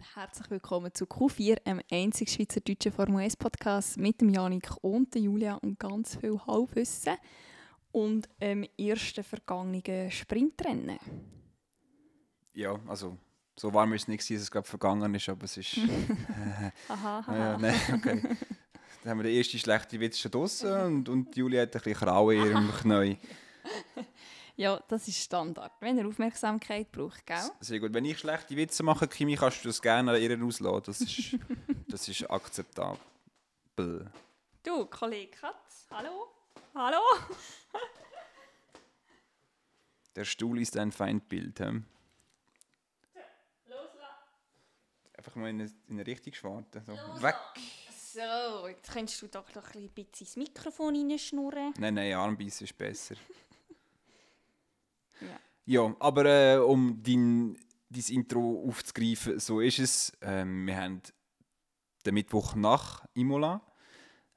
und herzlich willkommen zu Q4, einem einzigen schweizerdeutschen Formel 1 Podcast mit dem Janik und der Julia und ganz viel Halbwissen und dem ersten vergangenen Sprintrennen. Ja, also so warm ist es nicht, dass es gerade vergangen ist, aber es ist... aha, aha. Ja, nein, okay. Dann haben wir den ersten schlechten Witz schon draussen und, und Julia hat ein bisschen Kraue in ihrem Knie. Ja, das ist Standard, wenn er Aufmerksamkeit braucht, gell? Sehr gut. Wenn ich schlechte Witze mache, Kimi, kannst du das gerne an ihr auslassen. Das ist, das ist akzeptabel. Du, Kollege Katz, hallo? Hallo? Der Stuhl ist ein Feindbild. He? Einfach mal in eine, in eine Richtung schwarten. So. Weg! So, jetzt kannst du doch noch ein bisschen ins Mikrofon reinschnurren. Nein, nein, Armbeiß ist besser. Ja. Ja, aber äh, um dein, dein Intro aufzugreifen, so ist es. Ähm, wir haben den Mittwoch nach Imola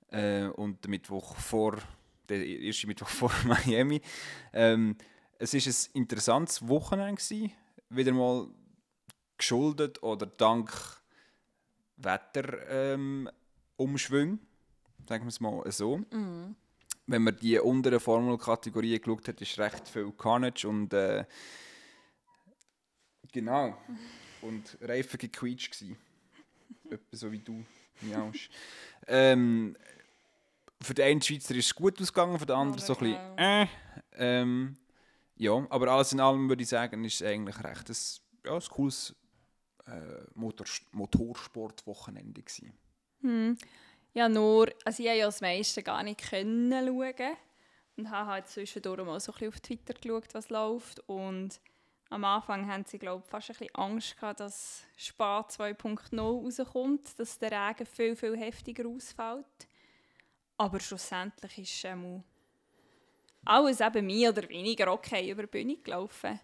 äh, und den Mittwoch vor, der erste Mittwoch vor Miami. Ähm, es ist ein interessantes Wochenende gewesen, wieder mal geschuldet oder dank Wetterumschwung, ähm, sagen wir es mal so. Wenn man die unteren Formelkategorien geschaut hat, ist recht viel Carnage und äh, genau und Reifen gequietscht gsi. Etwa so wie du miausch. ähm, für den einen Schweizer ist es gut ausgegangen, für den anderen so ein bisschen äh, ähm, ja, aber alles in allem würde ich sagen, ist es eigentlich recht ein, ja, ein cooles äh, Motor Motorsportwochenende gewesen. Hm. Ja, nur, also ich habe ja das meiste gar nicht können schauen und habe halt zwischendurch mal so ein auf Twitter geschaut, was läuft und am Anfang haben sie, glaube ich, fast ein bisschen Angst gehabt, dass Spa 2.0 rauskommt, dass der Regen viel, viel heftiger ausfällt. Aber schlussendlich ist ähm, alles eben mehr oder weniger okay über die Bühne gelaufen.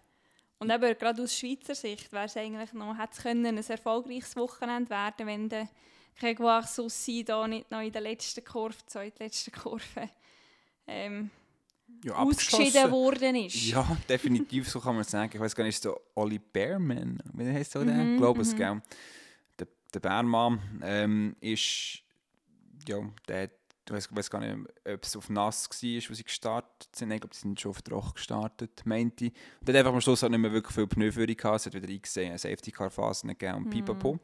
Und eben gerade aus Schweizer Sicht wäre es eigentlich noch, hätte es können ein erfolgreiches Wochenende werden, wenn der Grégoire Soucy da nicht noch in der letzten Kurve, zweitletzten Kurve, ähm, Ja, ausgeschieden worden ist. Ja, definitiv, so kann man sagen. Ich weiß gar nicht, ist der Olli Bearman, wie heißt der? Mhm, glaube es, gell? Der, der Bärmann ähm, ist, ja, der hat, ich weiß, gar nicht, ob es auf nass war, wo sie gestartet sind. Ich glaube, sie sind schon auf trocken gestartet, meinte ich. Und hat einfach am Schluss auch nicht mehr wirklich viel Pneuführung gehabt. Es hat wieder eingesehen, Safety-Car-Phasen gegeben und pipapo.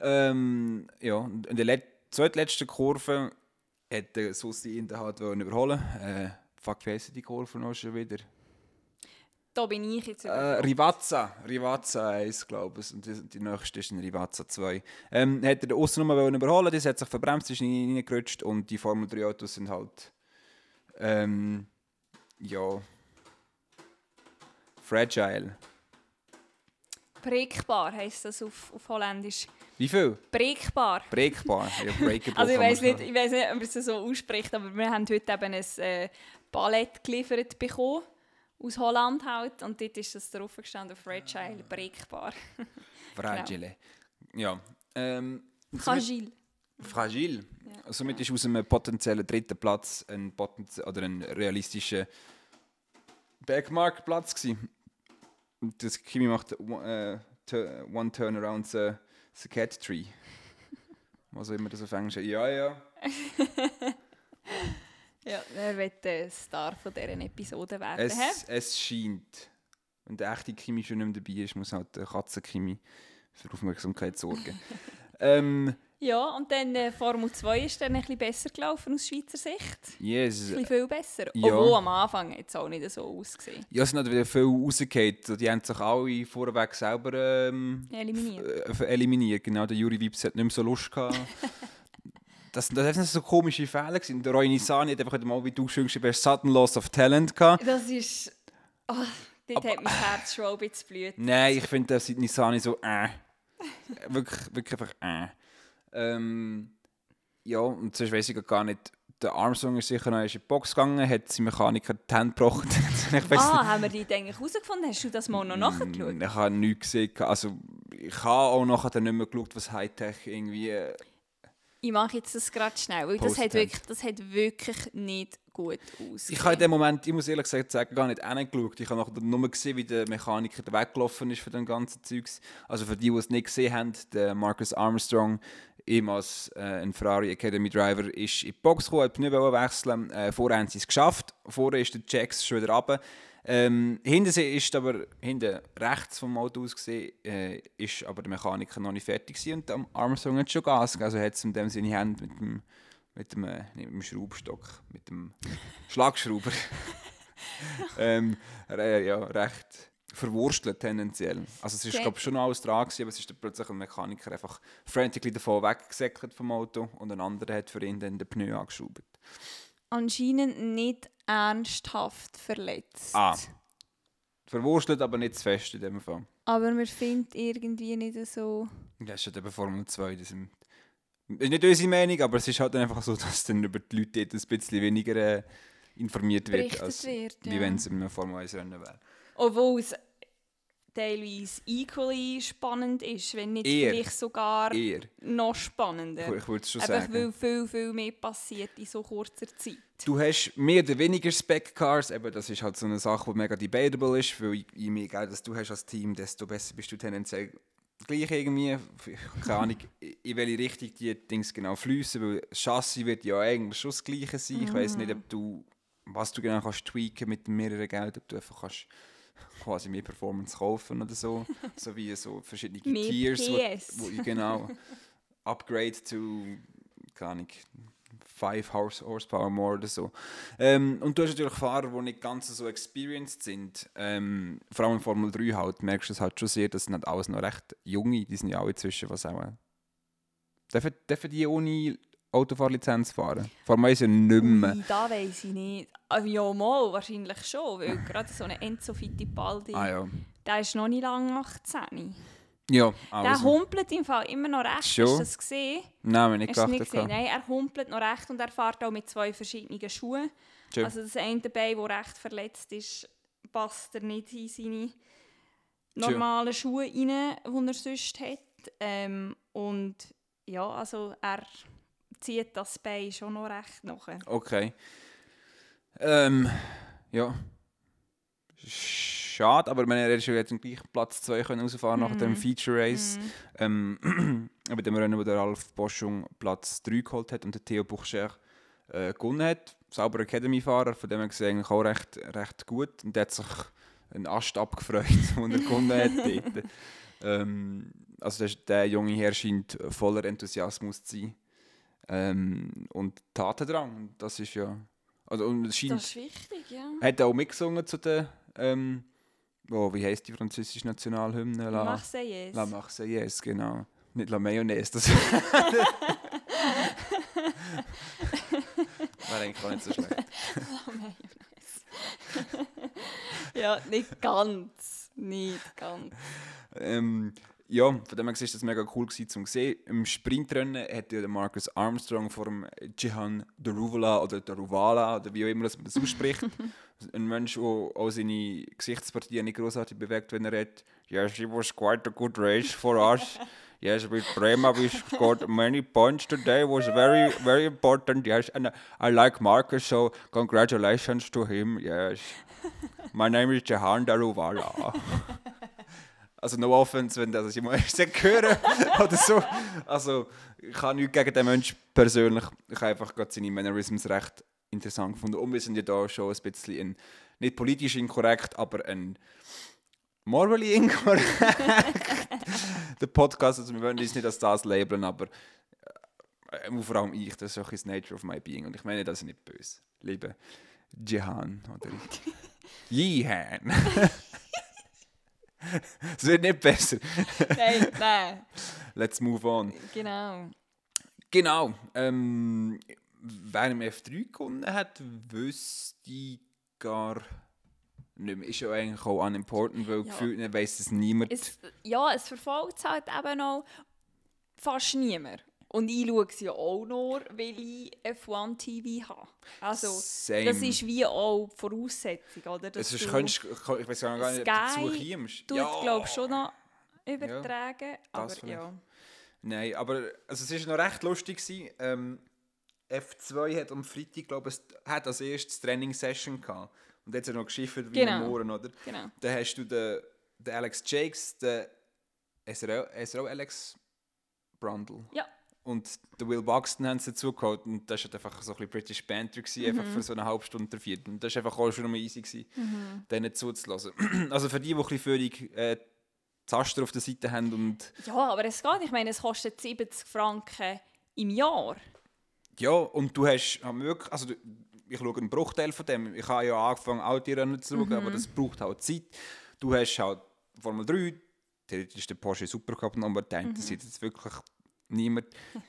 Ähm, ja, und in der Let zweitletzten Kurve hat der Susi in der Hand wollen überholen. Äh, fuck, wie heisst die Kurve noch schon wieder? Da bin ich jetzt Äh. Rivazza, Rivazza 1, glaube ich. Und die, die nächste ist ein Rivazza 2. Ähm, hat er den Aussennummer überholen, das hat sich verbremst, ist nicht reingerutscht und die Formel 3 Autos sind halt. Ähm, ja. Fragile. Prägbar heisst das auf, auf Holländisch. Wie viel? Prägbar. Breakbar. Ja, Also ich weiß nicht, sagen. ich weiß nicht, ob man es so ausspricht, aber wir haben heute eben ein äh, Ballett geliefert bekommen aus Holland halt und dort ist das drauf gestanden, fragile, prägbar. Fragile. Ja. Ähm, somit- Fragil. Fragil. Somit ist aus einem potenziellen dritten Platz ein, oder ein realistischer Backmark-Platz gewesen. Und das Kimi macht äh, One Turnaround the, the Cat Tree. Was auch immer das auf Englisch ist. Ja, ja. Ja, er wird der Star von dieser Episode werden. Es, es scheint. Wenn der echte Kimi schon nicht mehr dabei ist, muss halt der Katzenkimi für Aufmerksamkeit sorgen. ähm, Ja, und dann äh, Formel 2 ist dann ein bisschen besser gelaufen aus Schweizer Sicht. yes. Ein bisschen viel besser. Ja. Obwohl am Anfang jetzt auch nicht so ausgesehen. Ja, es sind halt wieder viel rausgefallen. Die haben sich alle vorweg selber ähm, Eliminiert. äh, eliminiert. Genau, der Juri Wips hat nicht mehr so Lust gehabt. das, das sind so komische Fehler. Gewesen. Der Roy Nissani hat einfach mal, wie du schön geschrieben hast, sudden loss of talent gehabt. Das ist... Oh, dort hat mein Herz schon ein bisschen blüht. Nein, ich finde, das sieht Nissani so äh. wirklich, wirklich einfach äh. Ähm, ja, und sonst weiß ich gar nicht. Der Armstrong ist sicher noch in die Box gegangen, hat sein Mechaniker die Hände gebrochen. Ah, haben wir die eigentlich herausgefunden? Hast du das mal noch nachgeschaut? Mm, Ich habe nichts gesehen. Also, ich habe auch nachher nicht mehr geschaut, was Hightech irgendwie. Ich mache jetzt das gerade schnell, weil das hat, wirklich, das hat wirklich nicht gut aus. Ich habe in dem Moment, ich muss ehrlich gesagt sagen, gar nicht hingeschaut. Ich habe nachher nur gesehen, wie der Mechaniker weggelaufen ist von dem ganzen Zeugs. Also für die, die es nicht gesehen haben, der Marcus Armstrong, ehemals äh, ein Ferrari Academy Driver, ist in die Box gekommen, hat die Pneu wechseln. Äh, vorher haben sie es geschafft. Vorher ist der Jacks schon wieder runter. Ähm, hinten ist aber, hinten rechts vom Auto aus gesehen, äh, ist aber der Mechaniker noch nicht fertig gewesen und der Armstrong hat schon Gas gegeben. Also hat es in dem seine Hände mit dem, mit dem, äh, nicht mit dem Schraubstock, mit dem Schlagschrauber ähm, äh, ja, recht verwurstelt tendenziell. Also es ist Okay. glaube schon noch alles dran gewesen, aber es ist dann plötzlich ein Mechaniker einfach frantically davon weggesäckelt vom Auto und ein anderer hat für ihn dann den Pneu angeschraubt. Anscheinend nicht ernsthaft verletzt. Ah. Verwurstelt, aber nicht zu fest in dem Fall. Aber man findet irgendwie nicht so... Ja, ist ja eben Formel 2. Das ist nicht unsere Meinung, aber es ist halt einfach so, dass dann über die Leute dort ein bisschen weniger äh, informiert wird, Berichtet als wird, wie ja. wenn es in einem Formel 1 Rennen wäre. Obwohl es teilweise equally spannend ist, wenn nicht Eher. vielleicht sogar Eher. noch spannender. Ich würde es schon Einfach sagen. weil viel, viel mehr passiert in so kurzer Zeit. Du hast mehr oder weniger Spec-Cars, eben das ist halt so eine Sache, die mega debatable ist, weil je- mehr Geld das du hast als Team, desto besser bist du tendenziell gleich irgendwie, keine Ahnung, in welche Richtung die Dings genau fließen, weil das Chassis wird ja eigentlich schon das gleiche sein. Ich weiß nicht, ob du, was du genau kannst tweaken mit mehreren Geld, ob du einfach kannst quasi mehr Performance kaufen oder so, so wie so verschiedene Tiers, wo, wo genau Upgrade to, keine Ahnung, 5 Horse, Horsepower more oder so. Ähm, und du hast natürlich Fahrer, die nicht ganz so experienced sind. Ähm, vor allem in Formel 3 halt, merkst du es halt schon sehr, das sind halt alles noch recht junge, die sind ja alle zwischen, was auch... Dürfen, dürfen die ohne Autofahrlizenz fahren? Formel 1 ja nicht mehr. Ui, da weiß ich nicht. Ah, Ja, mal, wahrscheinlich schon, weil gerade so ein Enzo Fittipaldi, Ah ja. der ist noch nicht lange 18. Ja, Der also. humpelt im Fall immer noch recht. Schon? Hast du das gesehen? Nein, ich nicht nicht gesehen? Nein, er humpelt noch recht und er fährt auch mit zwei verschiedenen Schuhen. Schön. Also das eine Bein, das recht verletzt ist, passt er nicht in seine normalen Schuhe rein, die er sonst hat. Ähm, und ja, also er zieht das Bein schon noch recht nach. Okay. Ähm, ja. Schade, aber meine, er ist ja jetzt am gleichen Platz 2 können rausfahren nach Mhm. dem Feature Race. Ähm, bei dem Rennen, wo der Ralf Boschung Platz 3 geholt hat und der Theo Buchscher äh, gewonnen hat. Sauber Academy-Fahrer, von dem her gesehen eigentlich auch recht, recht gut. Und der hat sich einen Ast abgefreut, als er gewonnen hat. ähm, also der, der junge Herr scheint voller Enthusiasmus zu sein. Ähm, und Tatendrang, das ist ja... Also, und es scheint, Das ist wichtig, ja. hat er auch mitgesungen zu der... Ähm, oh, wie heisst die französische Nationalhymne? La, Marseillaise. La Marseillaise, genau. Nicht La Mayonnaise, das Wäre eigentlich auch nicht so schlecht. ja, nicht ganz. Nicht ganz. Ähm, ja, von dem her war das mega cool gewesen, zum sehen. Im Sprintrennen hat ja der Marcus Armstrong vor dem Jihan Daruvala oder Daruvala oder wie auch immer das man das ausspricht. Ein Mensch, der auch seine Gesichtspartien nicht großartig bewegt, wenn er redet. Yes, it was quite a good race for us. Yes, with Brema we scored many points today. It was very, very important. Yes, and I like Marcus, so congratulations to him. Yes. My name is Jahan Daruvala. Also no offense, wenn das jemand hören oder so. Also ich habe nichts gegen den Menschen persönlich. Ich habe einfach gerade seine Mannerisms recht interessant gefunden. Und wir sind ja da schon ein bisschen ein, nicht politisch inkorrekt, aber ein morally inkorrekt. Der Podcast, also wir wollen uns nicht als das labeln, aber äh, vor allem ich, das ist auch das Nature of my being. Und ich meine das ist nicht böse. Liebe Jihan oder Jihan. Es wird nicht besser. nein, nein. Let's move on. Genau. Genau. Ähm, wer im F3 gewonnen hat, wüsste ich gar nicht mehr. Ist ja eigentlich auch unimportant, weil Ja. gefühlt weiss es niemand. Es, ja, es verfolgt es halt eben auch fast niemand. Und ich schaue es ja auch nur, weil ich F1 TV habe. Also, Same. das ist wie auch die Voraussetzung, oder? Dass du- könntest, ich weiß gar nicht, ob du dazu kommst. tut, glaube ich, schon noch übertragen. das aber ja. Nein, aber also es war noch recht lustig. gewesen. Ähm, F2 hat am Freitag, glaube ich, hat als erstes Training-Session gehabt. Und jetzt hat er noch geschiffert wie Genau. am Morgen, oder? Genau. Dann hast du den, den Alex Jakes, den SRO, SRO Alex Brundle. Ja. Und den Will Buxton haben sie dazu geholt. Und das war halt einfach so ein bisschen British Banter, gewesen, einfach Mhm. für so eine halbe Stunde der Vierte. Und das war einfach auch schon mal easy, gewesen, Mhm. denen zuzulassen. also für die, die ein bisschen Führung äh, Zaster auf der Seite haben und Ja, aber es geht. Ich meine, es kostet 70 Franken im Jahr. Ja, und du hast wirklich, also ich schaue einen Bruchteil von dem. Ich habe ja angefangen, Autorennen zu schauen, aber das braucht halt Zeit. Du hast halt Formel 3, theoretisch ist der Porsche Supercup noch, aber der interessiert jetzt wirklich niemand.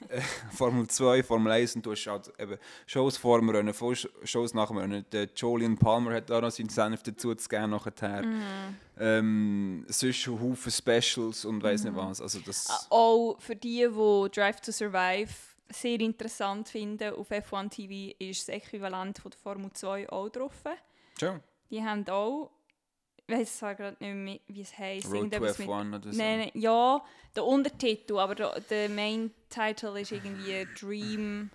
Äh, Formel 2, Formel 1 und du hast halt eben Shows vor dem Rennen, Shows nach dem Rennen. Der Julian Palmer hat auch noch seinen Senf dazu zu geben nachher. Ähm, sonst Haufen Specials und weiss nicht was. Also das, Auch für die, die Drive to Survive sehr interessant finden, auf F1 TV ist das Äquivalent von der Formel 2 auch drauf. schon. Die haben auch, ich weiß zwar gerade nicht mehr, wie es heisst. Road to irgendetwas mit- F1 oder so. Nein, nein, ja, der Untertitel, aber der, der Main Title ist irgendwie Dream,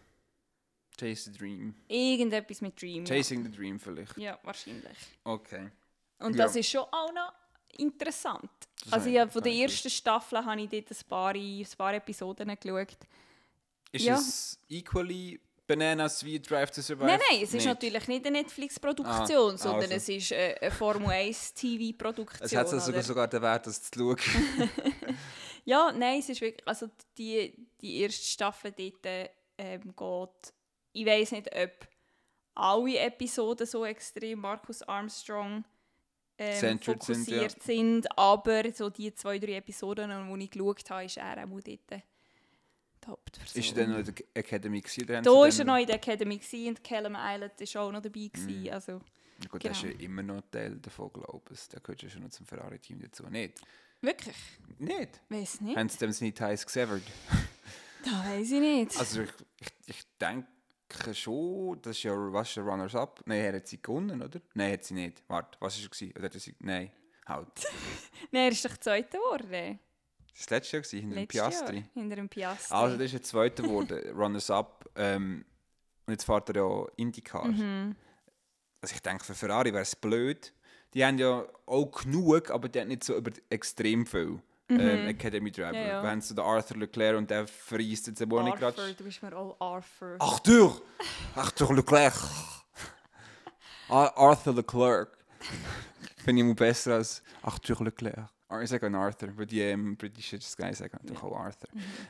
Chase the Dream. irgendetwas mit Dream. ja. Chasing the Dream vielleicht. Ja, wahrscheinlich. Okay. Und Ja. das ist schon auch noch interessant. Das also ja, von der ersten Staffel habe ich dort ein paar, ein paar Episoden geschaut. Ist Ja. es equally Bananas wie Drive to Survive? Nein, nein, es ist Nicht. natürlich nicht eine Netflix-Produktion, Ah, sondern also. es ist eine Formel 1 TV-Produktion. Es hat sogar, oder? sogar den Wert, das zu schauen. Ja, nein, es ist wirklich, also die, die erste Staffel dort ähm, geht, ich weiß nicht, ob alle Episoden so extrem Markus Armstrong ähm, Centered sind, fokussiert sind, aber so die zwei, drei Episoden, die ich geschaut habe, ist er auch dort Hauptperson. ist er dann noch in der Academy gewesen? da war er noch in der Academy gewesen und Callum Island war auch noch dabei. Gewesen, Mhm. also, Ja, gut, der ist ja genau. immer noch Teil davon, glaube ich. Der gehört ja schon noch zum Ferrari-Team dazu. Nicht? wirklich? Nicht? Weiß nicht. Haben sie dem nicht heiß gesevered? Da weiß ich nicht. Also ich, ich, ich denke schon, das ist ja, was der Runners-Up? Nein, er hat sie gewonnen, oder? Nein, hat sie nicht. Warte, was war es? Oder hat er sie... Nein, halt. Nein, er ist doch Zweiter geworden. Das war letztes Jahr, gewesen, hinter dem Piastri. Jahr, hinter dem Piastri. Also, das ist ein zweiter geworden, Runners-Up. Ähm, und jetzt fährt er ja IndyCar. Mhm. Also ich denke, für Ferrari wäre es blöd. Die haben ja auch genug, aber die haben nicht so über extrem viel ähm, Academy Driver. Mhm. Ja, ja. Wir haben so den Arthur Leclerc und der verreist jetzt Wohnung Arthur, gerade. du bist mir auch Arthur. Arthur! Arthur Leclerc! Ar- Arthur Leclerc. Finde ich immer besser als Arthur Leclerc. Ich sage Arthur, weil die ähm, britischen Sky sagen natürlich auch Arthur.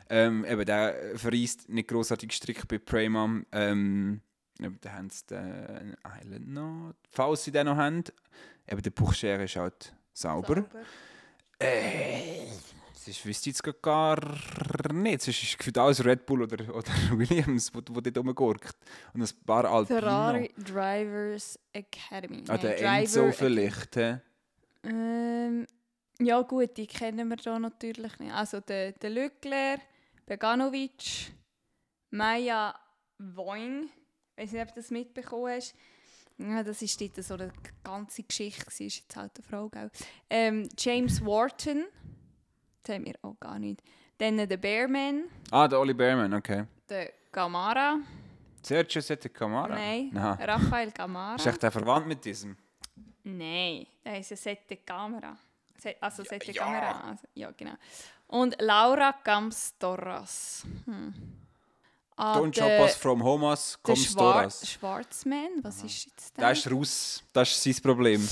Ähm, eben, der verreist nicht grossartig Strick bei Preyman. Ähm, eben, da haben sie den Island noch. Falls sie den noch haben. Eben, der Buchschere ist halt sauber. Äh, das wüsste ich jetzt gar nicht. Sonst ist gefühlt alles Red Bull oder, oder Williams, wo, wo dort rumgurkt. Und ein paar Alpino. Ferrari Drivers Academy. Ah, der Enzo vielleicht. Ähm, ja gut, die kennen wir da natürlich nicht. Also der, der Leclerc, Beganovic, Maya Voing. Ich weiß nicht, ob du das mitbekommen hast. Ja, das ist dort so eine ganze Geschichte. gewesen. Ist jetzt halt eine Frau, gell? Ähm, James Wharton. Das haben wir auch gar nicht. Dann der Bearman, Ah, der Oli Behrman, okay. der Gamara. Sergio Sette Camara? Nein, Aha. Raphael Gamara. Ist echt der verwandt mit diesem? Nein, der ist ja Sette Kamera. Also Sette ja. Kamera. Also, ja, genau. Und Laura Gams Torras. Hm. Ah, Don't der- shop us from Homas, der komm Schwar Storas. Schwarzman, was ist jetzt Der ist raus. Das ist sein Problem.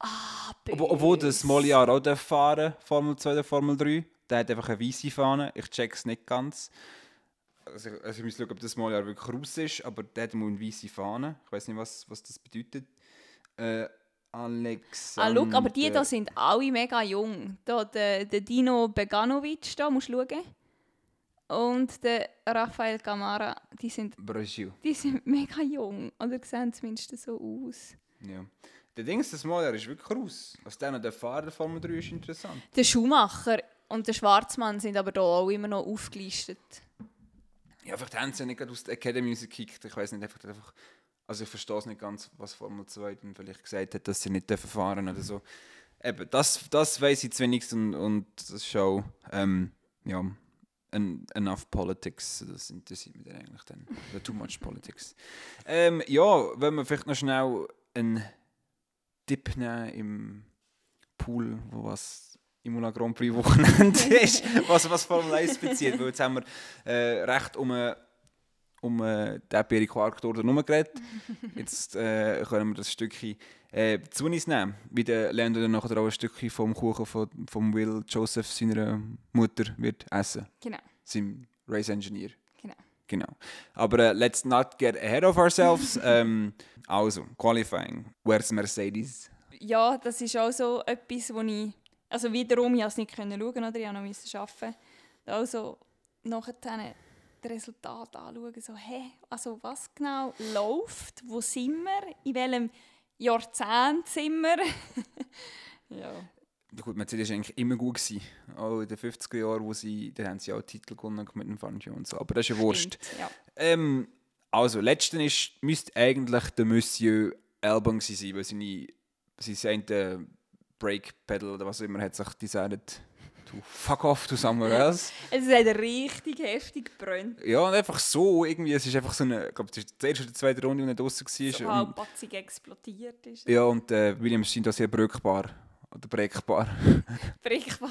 Ah, Ob, obwohl der böse. Smoliar auch fahren Formel 2 oder Formel 3. Der hat einfach eine weiße Fahne. Ich check's nicht ganz. Also, ich- also ich muss schauen, ob das Smoliar wirklich raus ist, aber der hat eine weiße Fahne. Ich weiß nicht, was, was das bedeutet. Äh, Alexander... Ah, schau, aber die da sind alle mega jung. Da, der, der Dino Beganovic, da musst du schauen. Und der Raphael Camara, die sind, Brasil. die sind mega jung. Oder sehen zumindest so aus. Ja. Der Ding ist, das Smoliar ist wirklich raus. Was der noch der Fahrer Formel 3 ist interessant. Der Schuhmacher und der Schwarzmann sind aber da auch immer noch aufgelistet. Ja, vielleicht haben sie ja nicht aus der Academy gekickt. Ich weiß nicht, einfach, einfach also ich verstehe es nicht ganz, was Formel 2 dann vielleicht gesagt hat, dass sie nicht fahren oder so. Eben, das, das weiß ich zu wenigstens und, und das ist auch, ähm, ja, en, enough politics, das interessiert mich dann eigentlich dann. Oder too much politics. Ähm, ja, wenn wir vielleicht noch schnell einen Tipp nehmen im Pool, wo was Imola Grand Prix Wochenende ist, was, was Formel 1 bezieht, weil jetzt haben wir äh, recht um eine um äh, den Perry Quark dort geredet. Jetzt äh, können wir das Stückchen äh, zu uns nehmen. Wie der Lando dann nachher auch ein Stückchen vom Kuchen von, vom Will Joseph, seiner Mutter, wird essen. Genau. Sein Race Engineer. Genau. Genau. Aber äh, let's not get ahead of ourselves. ähm, also, Qualifying. Where's Mercedes? Ja, das ist auch so etwas, wo ich... Also wiederum, ich konnte es nicht können schauen, oder? Ich musste noch arbeiten. Also, nachher das Resultat anschauen, so, hey, also was genau läuft, wo sind wir, in welchem Jahrzehnt sind wir. ja. Gut, Mercedes war eigentlich immer gut. Gewesen. Auch in den 50er Jahren, wo sie, da haben sie auch Titel gewonnen mit dem Fangio und so. Aber das ist ja wurscht. ja. Ähm, also, letzten ist, müsste eigentlich der Monsieur Albon sein, weil seine, sein Brake Pedal oder was auch immer hat sich designt to fuck off somewhere else. es hat richtig heftig gebrannt. Ja, und einfach so, irgendwie, es ist einfach so eine, ich glaube, das ist die erste oder zweite Runde, die er draußen war. So halbpatzig explodiert ist. Ja, und äh, Williams sind da sehr brückbar. Oder breckbar. breckbar.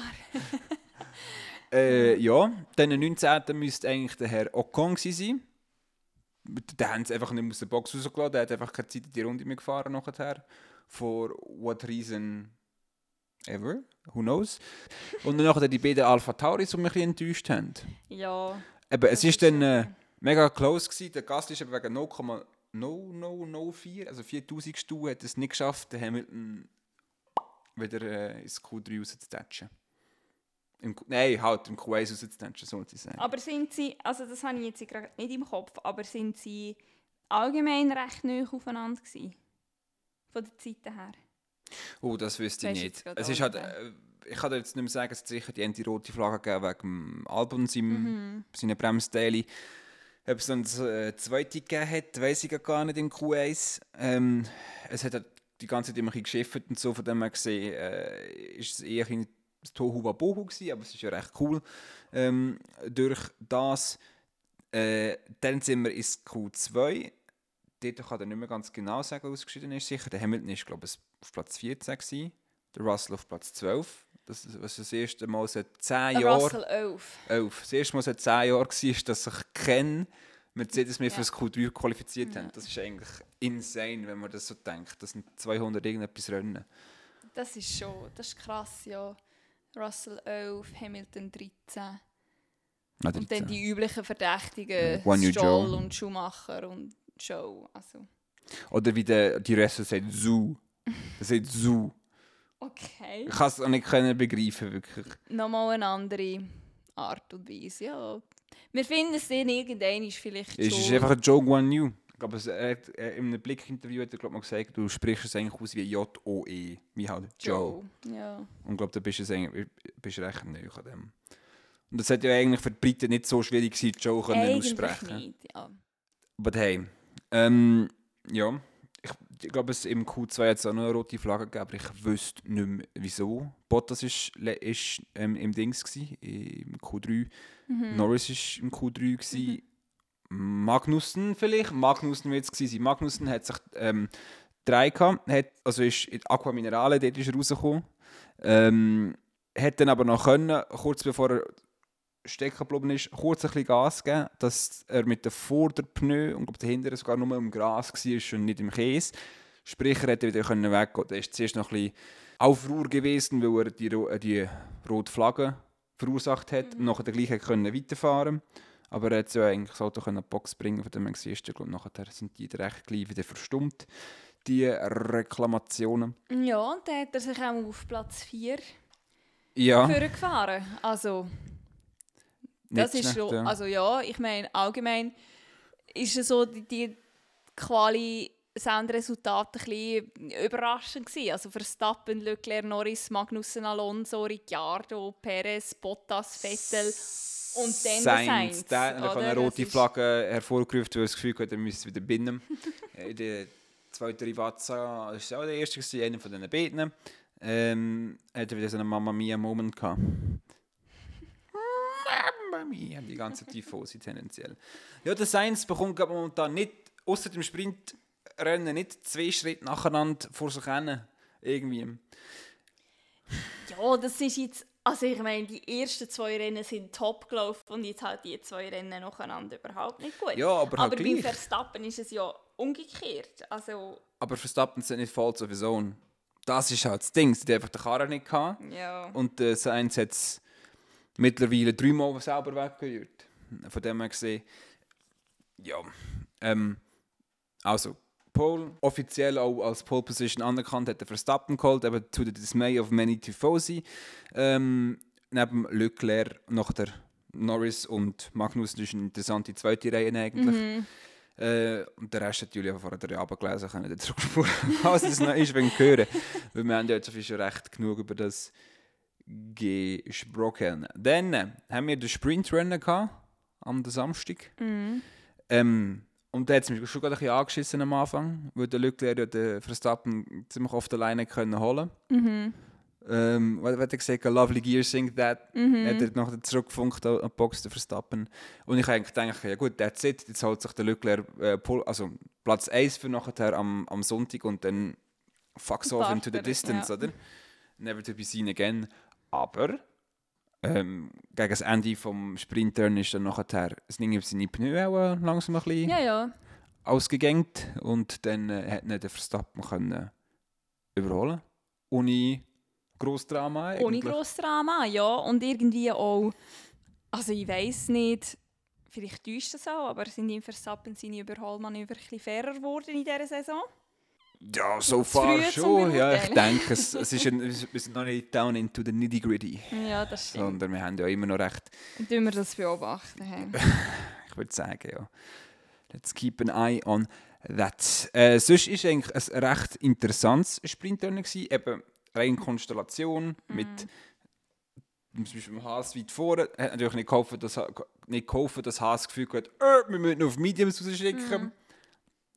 äh, ja, dann 19. müsste eigentlich der Herr Ocon sein. Den haben sie einfach nicht aus der Box rausgelassen, der hat einfach keine Zeit in die Runde mehr gefahren nachher. For what reason ever, who knows. Und dann nachher die beiden Alpha Tauris, die mich ein enttäuscht haben. Ja. Eben, es ist dann äh, mega close gewesen. Der Gast ist wegen 0,0004, also 4000 Stuhl, hat es nicht geschafft, den Hamilton wieder äh, ins Q3 rauszutatschen. Im, nein, halt im Q1 rauszutatschen, sollte ich sagen. Aber sind sie, also das habe ich jetzt gerade nicht im Kopf, aber sind sie allgemein recht nah aufeinander gewesen? Von der Zeit her? Oh, das wüsste ich nicht. Es ist halt, äh, ich kann jetzt nicht mehr sagen, es hat sicher die anti-rote Flagge gegeben wegen dem Album, seinem, mhm. seiner Bremsteile. Ob es dann eine zweite gegeben hat, weiß ich gar nicht im Q1. Ähm, es hat halt die ganze Zeit immer ein geschifft und so, von dem her gesehen, äh, ist es eher ein Tohu Wabohu gewesen, aber es ist ja recht cool. Ähm, durch das, äh, dann sind wir ins Q2 dort kann er nicht mehr ganz genau sagen, ausgeschieden ist. Sicher. Der Hamilton ist, glaube ich, auf Platz 14 gewesen, der Russell auf Platz 12. Das was das erste Mal seit 10 Jahren... Russell 11. 11. Das erste Mal seit 10 Jahren war, dass ich kenne, Mercedes mehr ja. für das Q3 qualifiziert ja. haben. Das ist eigentlich insane, wenn man das so denkt. Das sind 200 irgendetwas Rennen. Das ist schon, das ist krass, ja. Russell 11, Hamilton 13. Ah, 13. Und dann die üblichen Verdächtigen, Stroll und Schumacher und Show. Also. Oder wie der, die Reste sagt Zoo. Er sagt Zoo. Okay. Ich kann es auch nicht können begreifen, wirklich. Nochmal eine andere Art und Weise, ja. Wir finden es dann irgendwann ist vielleicht Es ist einfach ein Joe Guan Yu. Ich glaube, er hat, in einem Blick-Interview hat er glaub, mal gesagt, du sprichst es eigentlich aus wie J-O-E, wie halt Joe. Ja. Und ich glaube, da bist du bist recht neu an dem. Und das hat ja eigentlich für die Briten nicht so schwierig gewesen, Joe können aussprechen. Nicht, ja. Aber hey, ähm, ja, ich, ich glaube, es im Q2 hat es auch noch eine rote Flagge gegeben, aber ich wüsste nicht mehr, wieso. Bottas war ist, ähm, im Dings, gewesen, im Q3. Mhm. Norris war im Q3. Gewesen. Mhm. Magnussen vielleicht? Magnussen wird es sein. Magnussen hat sich ähm, drei gehabt, hat, also ist in Aqua Minerale, dort ist er rausgekommen. Ähm, hat dann aber noch können, kurz bevor er stecken geblieben ist, kurz ein bisschen Gas geben, dass er mit dem Vorderpneu und glaub, der hintere sogar nur im Gras war und nicht im Käse. Sprich, er hätte wieder weggehen können. Er ist zuerst noch ein bisschen Aufruhr gewesen, weil er die, äh, die rote Flagge verursacht hat mhm. und nachher gleich können weiterfahren aber er hat ja eigentlich das Auto in die Box bringen, von dem man siehst, ich glaube, nachher sind die recht gleich wieder verstummt, die Reklamationen. Ja, und dann hat er sich auch auf Platz 4 ja. gefahren. Also, das ist so, ja. also ja, ich meine, allgemein ist es so, die, die Quali Soundresultate ein bisschen überraschend gewesen. Also Verstappen, Leclerc, Norris, Magnussen, Alonso, Ricciardo, Perez, Bottas, Vettel und dann Sainz. Der hat eine rote Flagge hervorgerufen, weil er das Gefühl hat, er müsste wieder binnen. In der zweiten Rivazza, war auch der erste, einer von diesen beiden, ähm, hat er wieder so einen Mamma Mia Moment gehabt. Army, haben die ganze Tifosi tendenziell. Ja, der Sainz bekommt glaub, momentan nicht, außer dem Sprintrennen, nicht zwei Schritte nacheinander vor sich hin. Irgendwie. Ja, das ist jetzt. Also ich meine, die ersten zwei Rennen sind top gelaufen und jetzt halt die zwei Rennen nacheinander überhaupt nicht gut. Ja, aber halt aber beim gleich. Verstappen ist es ja umgekehrt. Also, Aber Verstappen sind nicht his own. Das ist halt das Ding. Sie hatten einfach den Karren nicht gehabt. ja. Und äh, Sainz hat es mittlerweile dreimal selber weggehört. Von dem her gesehen, ja. Ähm, also, Pole offiziell auch als Pole Position anerkannt, hat der Verstappen geholt, eben zu der Dismay of many Tifosi. Ähm, neben Leclerc noch der Norris und Magnussen ist eine interessante zweite Reihe eigentlich. Äh, und der Rest hat Julia vorher der runtergelesen, können den zurückspulen, was es noch ist, wenn hören. Weil wir haben ja jetzt schon recht genug über das gesprochen. Dann äh, haben wir den Sprintrennen gehabt, am Samstag. Ähm, und da hat es mich schon gerade ein bisschen angeschissen am Anfang, weil der Leclerc ja den Verstappen ziemlich oft alleine können holen ähm, was hat er gesagt? A lovely gear, sing that. Hat er nachher zurückgefunkt an die Box, der Verstappen. Und ich habe gedacht, ja gut, that's it. Jetzt holt sich der Leclerc äh, also Platz 1 für nachher am, am Sonntag und dann fucks off into the distance, ja. oder? Never to be seen again. Aber ähm, gegen das Ende vom Sprintturn ist dann nachher das Ding auf seine Pneu auch äh, langsam ein bisschen ja, ja. ausgegängt und dann äh, hat ihn der Verstappen können überholen ohne grosses Drama Ohne eigentlich. grosses Drama, ja. Und irgendwie auch, also ich weiß nicht, vielleicht täuscht das auch, aber sind im Verstappen seine Überholmanöver ein bisschen fairer geworden in dieser Saison? Ja, so far schon. Ja, ich denke, es, es ist ein, wir sind noch nicht down into the nitty gritty, Ja, das stimmt. sondern wir haben ja immer noch recht, Und wir das beobachten. hä? ich würde sagen, ja. Let's keep an eye on that. Äh, sonst ist eigentlich ein recht interessantes Sprintrennen eben rein Konstellation mit zum Beispiel im Haas weit vorne. Hat natürlich nicht geholfen, dass, nicht geholfen, dass Haas das Gefühl hat, äh, wir müssen auf Mediums rausschicken. Dann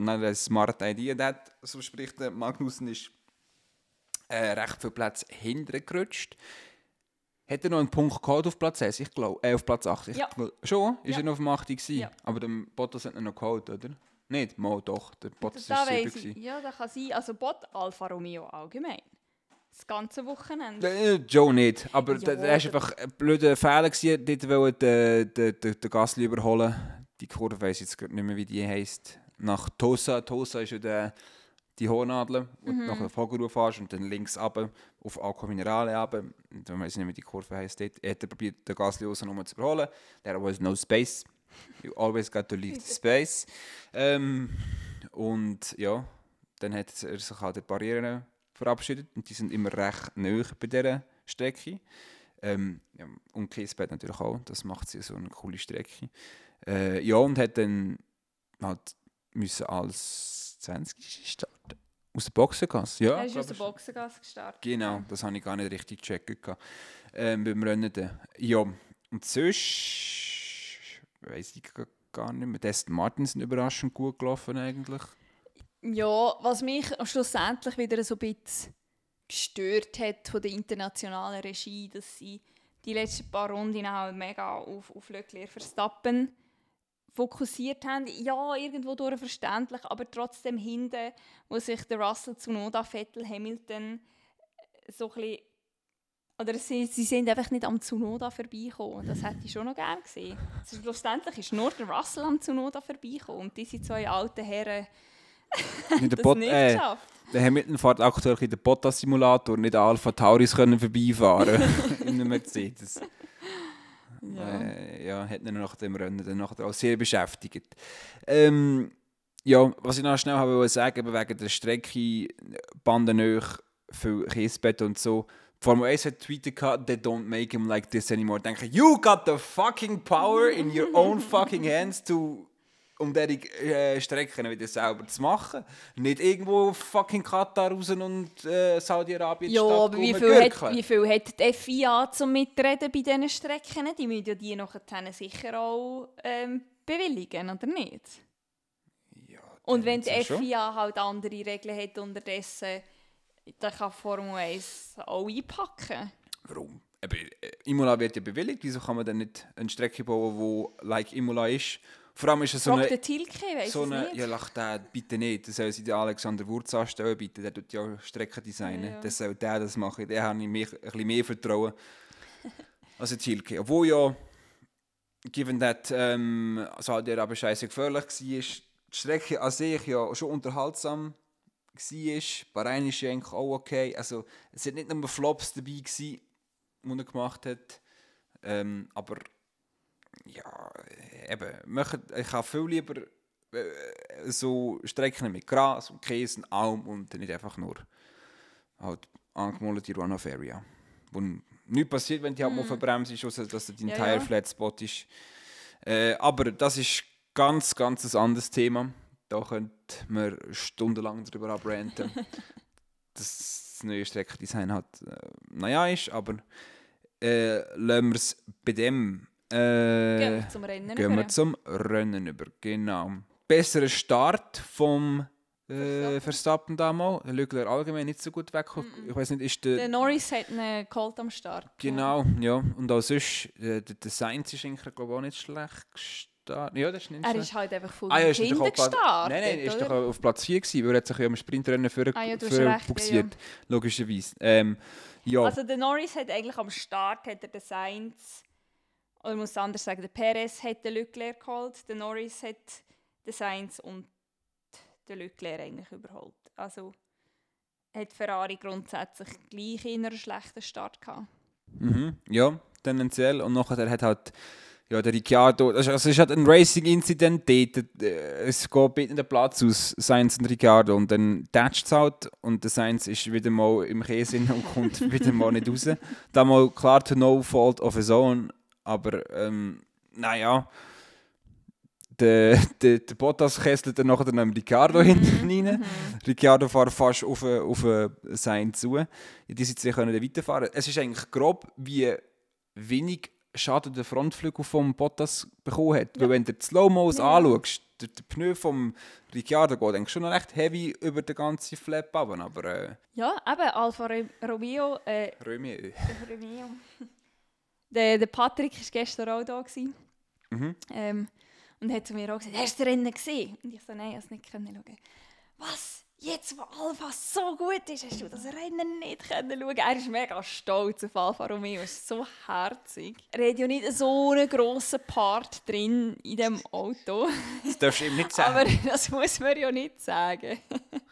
eine smart Idee hat, so spricht der Magnussen, ist äh, recht viel Platz hintergerutscht. Hat er noch einen Punkt gehabt auf Platz 1? Ich glaube, äh, auf Platz 8. Ich Ja. glaub- schon? Ist Ja. er noch auf dem 8 gewesen? Ja. Aber der Bottas hat ihn noch geholt, oder? Nicht? Mal doch. Der Bottas Da ist 7 weiss ich. gewesen. Ja, das kann sein. Also Bot Alfa Romeo allgemein. Das ganze Wochenende. Äh, Joe nicht, aber Ja, der, der ist der- einfach ein blöder Fehler gewesen. Dort wollte den, den Gasly überholen. Die Kurve weiss ich jetzt gerade nicht mehr, wie die heisst. Nach Tosa. Tosa ist ja der, die Hohnadel, wo du nach Vogelruhe fährst und dann links runter auf Aqua Minerale runter. Und Dann ich nicht, wie die Kurve heisst. Dort hat er probiert, den Gasly außen zu überholen. There was no space. You always got to leave the space. Ähm, und ja, dann hat er sich an den Barrieren verabschiedet und die sind immer recht neu bei dieser Strecke. Ähm, ja, und Kiesbett natürlich auch, das macht sie so eine coole Strecke. Äh, ja, und hat dann halt müssen als 20 starten. Aus der Boxengasse, ja. er ist aus der. Boxengasse gestartet. Genau, das habe ich gar nicht richtig gecheckt. Ähm, beim Rennen. Ja, und sonst weiß ich gar- nicht mehr. Aston Martin sind überraschend gut gelaufen eigentlich. Ja, was mich schlussendlich wieder so ein bisschen gestört hat von der internationalen Regie, dass sie die letzten paar Runden auch mega auf, auf Leclerc Verstappen fokussiert haben. Ja, irgendwo durch verständlich, aber trotzdem hinten, wo sich der Russell Tsunoda, Vettel, Hamilton äh, so ein bisschen oder sie, sie sind einfach nicht am Tsunoda vorbeigekommen. Das hätte ich schon noch gerne gesehen. Also schlussendlich ist nur der Russell am Tsunoda vorbeigekommen und diese zwei alten Herren In der das Bot nicht äh, geschafft. der Hamilton fährt aktuell in den Bottas-Simulator, nicht an Alpha Tauris können vorbeifahren in einem Mercedes. Ja. Äh, ja, hat ihn nach dem Rennen dann nachher auch sehr beschäftigt. Ähm, ja, was ich noch schnell habe wollte sagen, wegen der Strecke, Bandenöch, viel Kiesbett und so. Formel 1 hat gehabt, they don't make him like this anymore. Denke, you got the fucking power in your own fucking hands to um diese äh, Strecken wieder selber zu machen. Nicht irgendwo fucking Katar raus und äh, Saudi-Arabien Ja, Stadt aber wie viel, hat, wie viel hat die FIA zum Mitreden bei diesen Strecken? Die müssen ja die nachher sicher auch ähm, bewilligen, oder nicht? Ja, Und wenn die. FIA halt andere Regeln hat unterdessen, dann kann Formel 1 auch einpacken. Warum? äh, Imola wird ja bewilligt, wieso kann man dann nicht eine Strecke bauen, wo like Imola ist? Vor allem ist es so Frag eine... den Tilke, weiss So eine, nicht. ja, lach der bitte nicht. Das soll sie den Alexander Wurz anstellen, bitte. Der tut ja Strecken designen. Ja, ja. Das soll der das machen. Der habe ich mehr, ein bisschen mehr Vertrauen als der Thielke. Obwohl ja, given that ähm, Saudi-Arabien scheiße gefährlich war, die Strecke an sich ja schon unterhaltsam war. Bahrain ist ja eigentlich auch okay. Also, es sind nicht nur Flops dabei gewesen, die er gemacht hat. Ähm, aber ja, eben, machen, ich habe viel lieber äh, so Strecken mit Gras und Käse und Alm und nicht einfach nur halt angemalte Runoff Area. Wo nichts passiert, wenn die halt mal verbremst ist, außer dass der Ja, entire ja. Flat Spot ist. Äh, aber das ist ganz, ganz ein anderes Thema. Da könnte man stundenlang darüber abranten. dass das neue Streckendesign halt, äh, naja, ist, aber äh, lassen wir es bei dem. Äh, Gehen wir zum Rennen Gehen wir über. zum Rennen über, genau. Besserer Start vom äh, Verstappen. Damals. Leclerc allgemein nicht so gut weggekommen. Ich weiß nicht, ist der... Der Norris hat einen geholt am Start. genau, ja. Und auch sonst, äh, der, der Sainz ist eigentlich, glaube ich, auch nicht schlecht gestartet. Ja, das ist nicht Er schlecht. ist halt einfach voll Ah, ja, hinten gestartet. Nein, nein, er ist oder? doch auf Platz 4 gewesen, weil er hat sich ja im Sprintrennen für, Ah, ja, für recht, ja, buxiert, logischerweise. Ähm, ja, Also der Norris hat eigentlich am Start hat er den Sainz, oder muss anders sagen, der Perez hat den Leclerc geholt, der Norris hat den Sainz und den Leclerc eigentlich überholt. Also hat Ferrari grundsätzlich gleich in einen schlechten Start gehabt. Mhm, ja, tendenziell. Und nachher hat halt ja, der Ricciardo, also es ist halt ein Racing-Incident dort, äh, es geht bitte den Platz aus, Sainz und Ricciardo, und dann tätscht es halt und der Sainz ist wieder mal im Käse und kommt wieder mal nicht raus. Da mal klar to no fault of his own, aber ähm, naja, der, der, der Bottas kesselt dann nachher dem Ricciardo hinten rein. Ricciardo fährt fast auf, auf Sainz zu. Ja, die sich können weiterfahren. Es ist eigentlich grob, wie wenig Schaden der Frontflügel vom Bottas bekommen hat. Weil wenn du die Slow-Mos Ja. anschaust, der, der Pneu vom Ricciardo geht eigentlich schon noch recht heavy über den ganzen Flap runter, aber äh, Ja, eben, Alfa Ro- Romeo, äh, Römi, Romeo. Der, der Patrick war gestern auch da. Gewesen. Mhm. Ähm, und hat zu mir auch gesagt, hast du das Rennen gesehen? Und ich so, nein, ich habe es nicht können schauen. Was? Jetzt, wo Alfa so gut ist, hast du das Rennen nicht können schauen? Er ist mega stolz auf Alfa Romeo, ist so herzig. Er hat ja nicht so einen grossen Part drin in dem Auto. das darfst du ihm nicht sagen. Aber das muss man ja nicht sagen.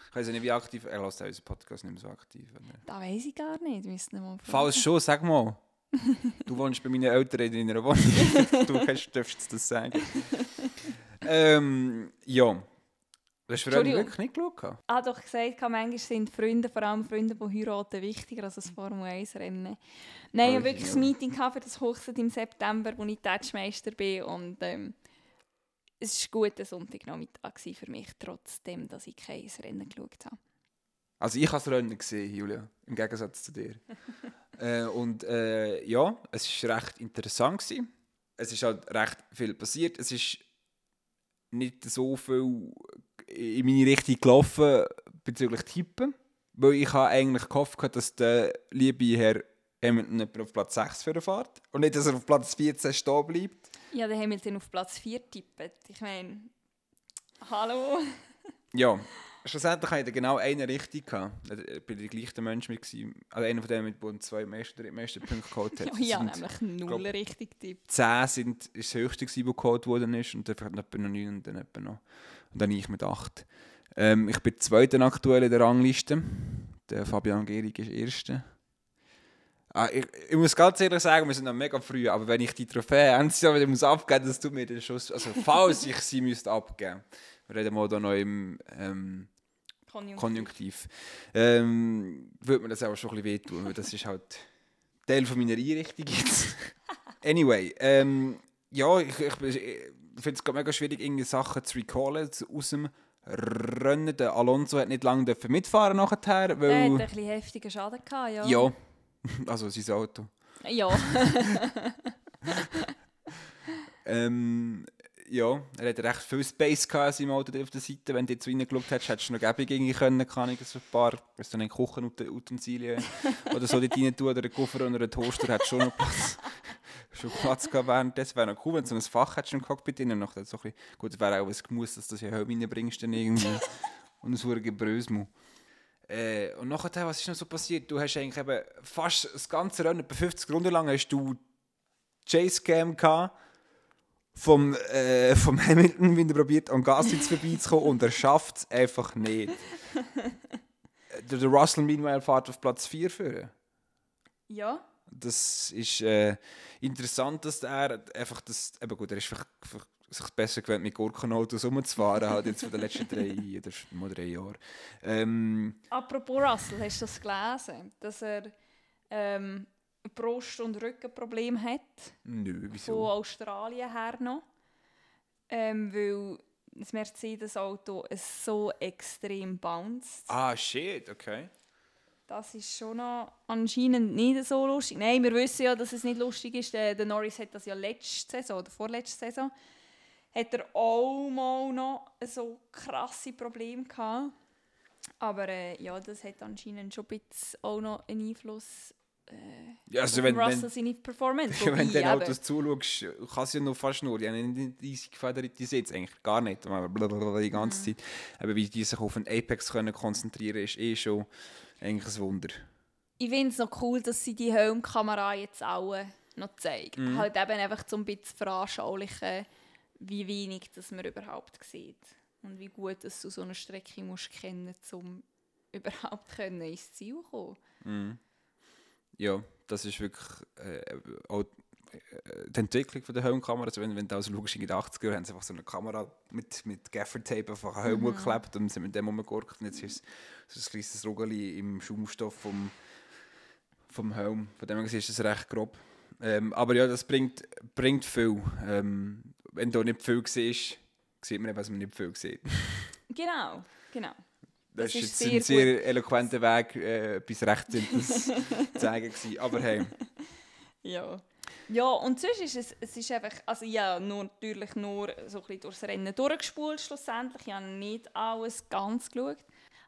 ich weiß nicht, wie aktiv, er lässt unseren Podcast nicht mehr so aktiv. oder? Das weiß ich gar nicht, müssen wir mal fragen. Falls schon, sag mal. Du wohnst bei meinen Eltern in einer Wohnung. du kannst, darfst das sagen. ähm, ja. Hast du vorhin Entschuldigung. wirklich nicht geschaut? Ah, doch gesagt, manchmal sind Freunde, vor allem Freunde, die heiraten, wichtiger als das Formel 1-Rennen. Nein, ich hatte wirklich ein. Meeting gehabt für das Hochzeit im September, wo ich Touchmeister bin. Und ähm, es war ein guter Sonntagnachmittag für mich, trotzdem, dass ich kein Rennen geschaut habe. Also ich habe das Rennen gesehen, Julia, im Gegensatz zu dir. äh, und äh, ja, es war recht interessant. Gewesen. Es ist halt recht viel passiert. Es ist nicht so viel in meine Richtung gelaufen bezüglich Tippen. Weil ich habe eigentlich gehofft, dass der liebe Herr Hamilton etwa auf Platz 6 für fährt. Und nicht, dass er auf Platz 14 stehen bleibt. Ja, wir den auf Platz 4 tippt. Ich meine, hallo? Ja, schlussendlich hatte ich genau eine richtig. gehabt. Ich bin der gleiche Mensch mit. Also einer von denen, der zwei meisten, drittmeisten Punkte geholt hat. Ja, sind nämlich null richtig getippt. 10 sind, ist das höchste, gewesen, was geholt worden ist. Und dann etwa noch 9 und dann etwa noch. Und dann ich mit 8. Ähm, ich bin zweiter aktuell in der Rangliste. Der Fabian Gehrig ist erster. Ah, ich, ich muss ganz ehrlich sagen, wir sind noch mega früh, aber wenn ich die Trophäe ernst wieder muss abgeben das tut mir den Schuss. Also, falls ich sie müsste abgeben reden mal da noch im ähm, Konjunktiv. Konjunktiv, ähm, würde mir das auch schon ein bisschen wehtun, weil das ist halt Teil von meiner Einrichtung jetzt. anyway, ähm, ja, ich, ich, ich finde es gerade mega schwierig, irgendwie Sachen zu recallen zu- aus dem Rennen. Der Alonso hat nicht lange dürfen mitfahren nachher, Der hat weil... ein bisschen heftigen Schaden gehabt, ja. ja, also sein Auto. Ja. Ähm, ja, er hat recht viel Space gehabt in seinem Auto auf der Seite. Wenn du jetzt reingeschaut hättest, hättest du noch gäbig irgendwie können, kann ich so ein paar, weißt du, einen Kochenutensilien oder so dort rein tun, oder einen Koffer oder einen Toaster, hättest schon noch Platz, schon Platz gehabt währenddessen. Wäre noch cool, wenn du so ein Fach hättest im Cockpit drin. Noch, so ein gut, es wäre auch ein Gemuss, dass du das ja Helm reinbringst dann irgendwie. und es wurde Gebrösmu. Äh, und nachher, was ist noch so passiert? Du hast eigentlich eben fast das ganze Rennen, etwa 50 Runden lang, hast du Chase Cam gehabt vom, äh, vom Hamilton, wie er probiert, an Gasly vorbeizukommen und er schafft es einfach nicht. der, der Russell meanwhile fährt auf Platz 4 führen. Ja. Das ist äh, interessant, dass er einfach das, eben gut, er ist einfach, einfach sich besser gewöhnt, mit Gurkenautos rumzufahren, halt jetzt von den letzten drei oder mal drei Jahren. Ähm, Apropos Russell, hast du das gelesen? Dass er ähm, Brust- und Rückenproblem hat? nö, Von wieso? Australien her noch. Ähm, weil das Mercedes-Auto so extrem bounced. Ah, shit, okay. Das ist schon noch anscheinend nicht so lustig. Nein, wir wissen ja, dass es nicht lustig ist. Der, der Norris hat das ja letzte Saison oder vorletzte Saison hat er auch mal noch so krasse Probleme gehabt. Aber äh, ja, das hat anscheinend schon ein bisschen auch noch einen Einfluss Ja, also wenn, Russell wenn, seine Performance. wenn du den Wobei, Autos zuschaust, kann es ja noch fast nur. Die haben nicht easy gefederte Sitze, eigentlich gar nicht. Blablabla die ganze Zeit. Aber wie die sich auf den Apex können konzentrieren ist eh schon eigentlich ein Wunder. ich finde es noch cool, dass sie die Helmkamera jetzt auch äh, noch zeigen. Halt eben einfach zum ein bisschen veranschaulichen, wie wenig das man überhaupt sieht. Und wie gut dass du so eine Strecke musst kennen um überhaupt können ins Ziel zu kommen. Ja, das ist wirklich äh, auch äh, die Entwicklung von der Helmkamera. Also wenn, wenn du also schaust, in den 80er Jahren haben sie einfach so eine Kamera mit, mit Gaffer-Tape einfach an Helm geklebt und sind mit dem rumgegurkt. Und jetzt ist es so ein kleines Rugeli im Schaumstoff vom, vom Helm. Von dem her ist es recht grob. Ähm, aber ja, das bringt, bringt viel. Ähm, wenn du nicht viel siehst, sieht man eben, was man nicht viel sieht. Genau, genau. Das, Das ist ist ein sehr sehr eloquenter Weg, äh, etwas Rechtsintes zu zeigen. gewesen. Aber hey, Ja. Ja, und sonst ist es, es ist einfach, also ja, nur, natürlich nur so ein bisschen durchs Rennen durchgespult schlussendlich. Ich habe nicht alles ganz geschaut.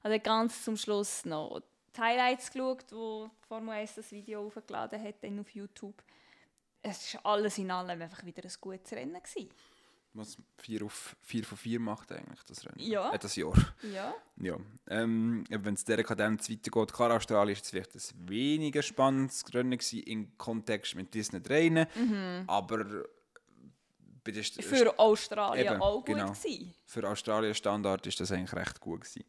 Also ganz zum Schluss noch die Highlights geschaut, wo Formel 1 das Video aufgeladen hat dann auf YouTube. Es war alles in allem einfach wieder ein gutes Rennen. Gewesen. Was 4 auf 4 von 4 macht eigentlich das Rennen. Ja. Äh, das Jahr. Ja. Ja. Ähm, wenn es dieser Kadenz weitergeht, klar, Australien ist jetzt vielleicht ein weniger spannendes Rennen gewesen, im Kontext mit diesen Rennen. Aber bei der St- Mhm. Für Australien Eben, auch gut genau. gewesen. für Australien Standard ist das eigentlich recht gut gewesen.